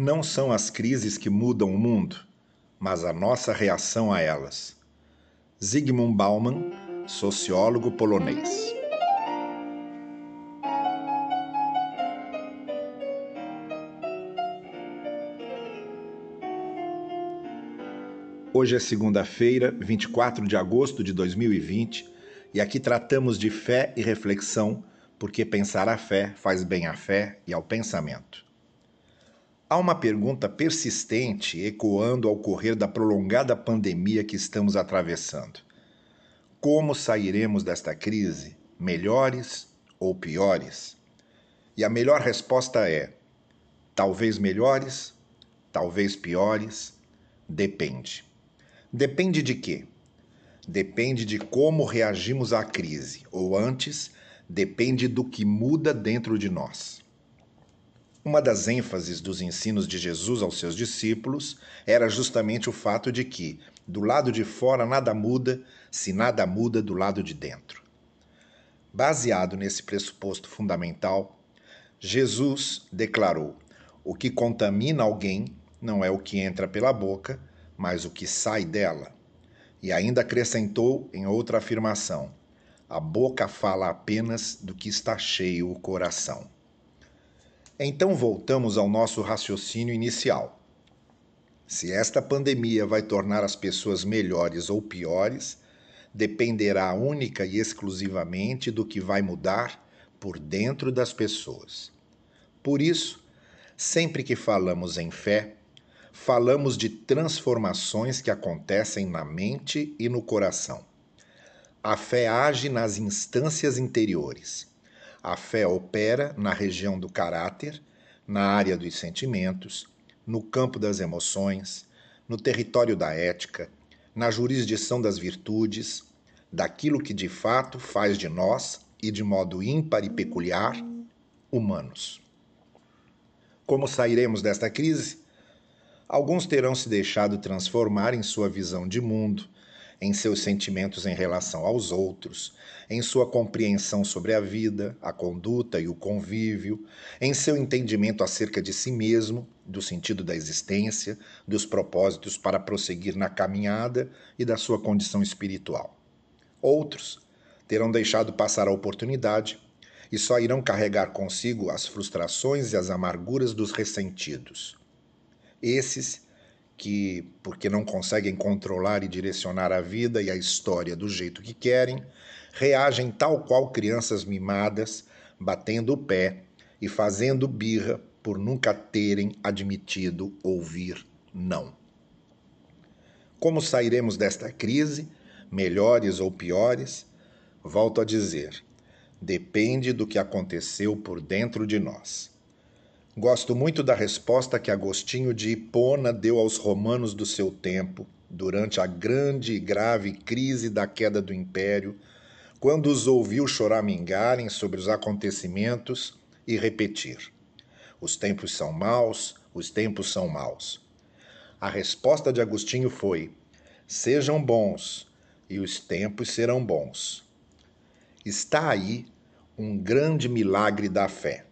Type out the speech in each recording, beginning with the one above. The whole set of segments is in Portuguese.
Não são as crises que mudam o mundo, mas a nossa reação a elas. Zygmunt Bauman, sociólogo polonês. Hoje é segunda-feira, 24 de agosto de 2020, e aqui tratamos de fé e reflexão, porque pensar a fé faz bem à fé e ao pensamento. Há uma pergunta persistente ecoando ao correr da prolongada pandemia que estamos atravessando. Como sairemos desta crise? Melhores ou piores? E a melhor resposta é: talvez melhores, talvez piores, depende. Depende de quê? Depende de como reagimos à crise, ou antes, depende do que muda dentro de nós. Uma das ênfases dos ensinos de Jesus aos seus discípulos era justamente o fato de que, do lado de fora nada muda, se nada muda do lado de dentro. Baseado nesse pressuposto fundamental, Jesus declarou: o que contamina alguém não é o que entra pela boca, mas o que sai dela. E ainda acrescentou em outra afirmação: a boca fala apenas do que está cheio o coração. Então voltamos ao nosso raciocínio inicial. Se esta pandemia vai tornar as pessoas melhores ou piores, dependerá única e exclusivamente do que vai mudar por dentro das pessoas. Por isso, sempre que falamos em fé, falamos de transformações que acontecem na mente e no coração. A fé age nas instâncias interiores a fé opera na região do caráter, na área dos sentimentos, no campo das emoções, no território da ética, na jurisdição das virtudes, daquilo que de fato faz de nós, e de modo ímpar e peculiar, humanos. Como sairemos desta crise? Alguns terão se deixado transformar em sua visão de mundo, em seus sentimentos em relação aos outros, em sua compreensão sobre a vida, a conduta e o convívio, em seu entendimento acerca de si mesmo, do sentido da existência, dos propósitos para prosseguir na caminhada e da sua condição espiritual. Outros terão deixado passar a oportunidade e só irão carregar consigo as frustrações e as amarguras dos ressentidos. Esses que, porque não conseguem controlar e direcionar a vida e a história do jeito que querem, reagem tal qual crianças mimadas, batendo o pé e fazendo birra por nunca terem admitido ouvir não. Como sairemos desta crise, melhores ou piores? Volto a dizer, depende do que aconteceu por dentro de nós. Gosto muito da resposta que Agostinho de Hipona deu aos romanos do seu tempo, durante a grande e grave crise da queda do império, quando os ouviu choramingarem sobre os acontecimentos e repetir: Os tempos são maus, os tempos são maus. A resposta de Agostinho foi: Sejam bons, e os tempos serão bons. Está aí um grande milagre da fé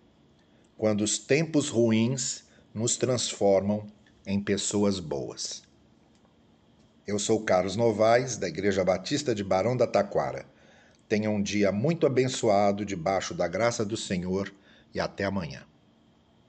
quando os tempos ruins nos transformam em pessoas boas. Eu sou Carlos Novaes, da Igreja Batista de Barão da Taquara. Tenha um dia muito abençoado debaixo da graça do Senhor e até amanhã.